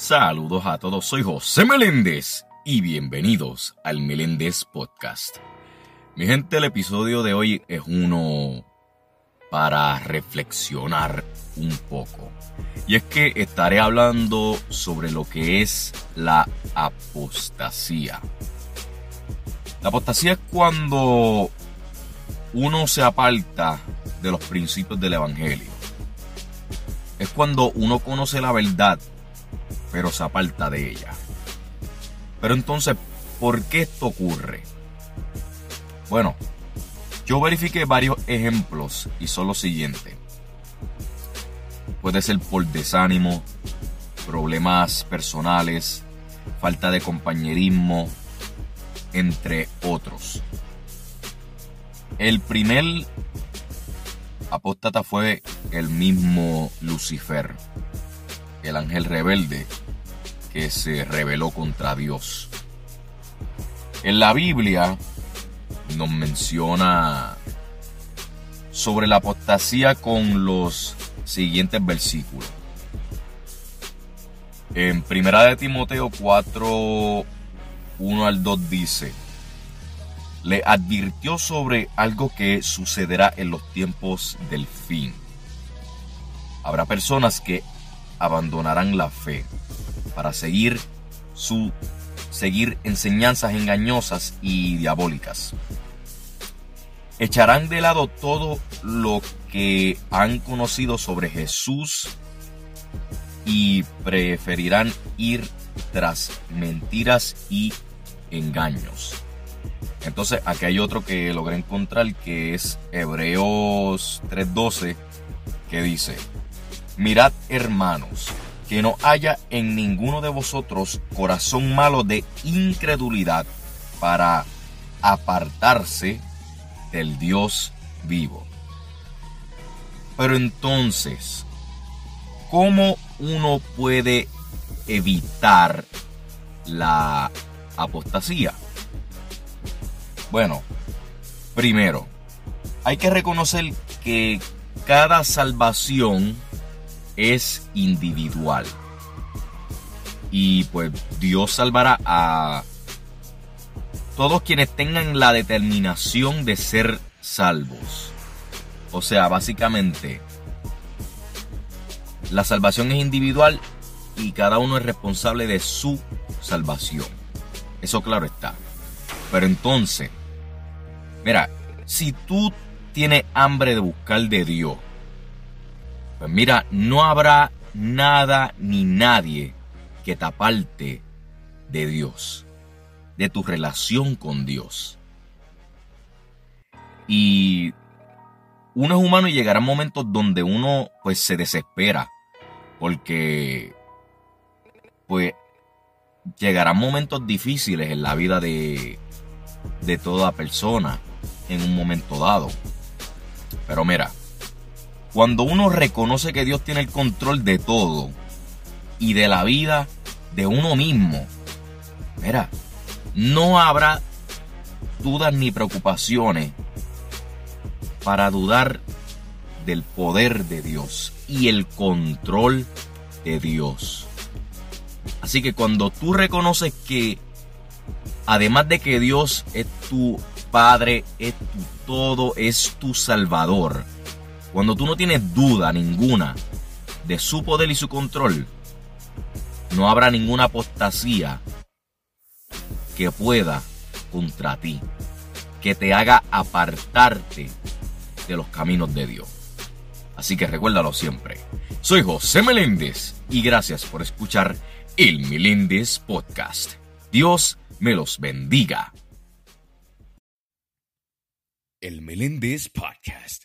Saludos a todos, soy José Meléndez y bienvenidos al Meléndez Podcast. Mi gente, el episodio de hoy es uno para reflexionar un poco. Y es que estaré hablando sobre lo que es la apostasía. La apostasía es cuando uno se aparta de los principios del Evangelio. Es cuando uno conoce la verdad pero se aparta de ella. Pero entonces, ¿por qué esto ocurre? Bueno, yo verifiqué varios ejemplos y son los siguientes. Puede ser por desánimo, problemas personales, falta de compañerismo, entre otros. El primer apóstata fue el mismo Lucifer el ángel rebelde que se rebeló contra Dios. En la Biblia nos menciona sobre la apostasía con los siguientes versículos. En Primera de Timoteo 4, 1 al 2 dice, le advirtió sobre algo que sucederá en los tiempos del fin. Habrá personas que abandonarán la fe para seguir su seguir enseñanzas engañosas y diabólicas. Echarán de lado todo lo que han conocido sobre Jesús y preferirán ir tras mentiras y engaños. Entonces aquí hay otro que logré encontrar que es Hebreos 3:12 que dice, Mirad, hermanos, que no haya en ninguno de vosotros corazón malo de incredulidad para apartarse del Dios vivo. Pero entonces, ¿cómo uno puede evitar la apostasía? Bueno, primero, hay que reconocer que cada salvación es individual. Y pues Dios salvará a todos quienes tengan la determinación de ser salvos. O sea, básicamente, la salvación es individual y cada uno es responsable de su salvación. Eso claro está. Pero entonces, mira, si tú tienes hambre de buscar de Dios, pues mira, no habrá nada ni nadie que te aparte de Dios, de tu relación con Dios. Y uno es humano y llegará momentos donde uno pues se desespera, porque pues llegarán momentos difíciles en la vida de, de toda persona en un momento dado. Pero mira, cuando uno reconoce que Dios tiene el control de todo y de la vida de uno mismo, mira, no habrá dudas ni preocupaciones para dudar del poder de Dios y el control de Dios. Así que cuando tú reconoces que además de que Dios es tu Padre, es tu todo, es tu Salvador, cuando tú no tienes duda ninguna de su poder y su control, no habrá ninguna apostasía que pueda contra ti, que te haga apartarte de los caminos de Dios. Así que recuérdalo siempre. Soy José Meléndez y gracias por escuchar el Meléndez Podcast. Dios me los bendiga. El Meléndez Podcast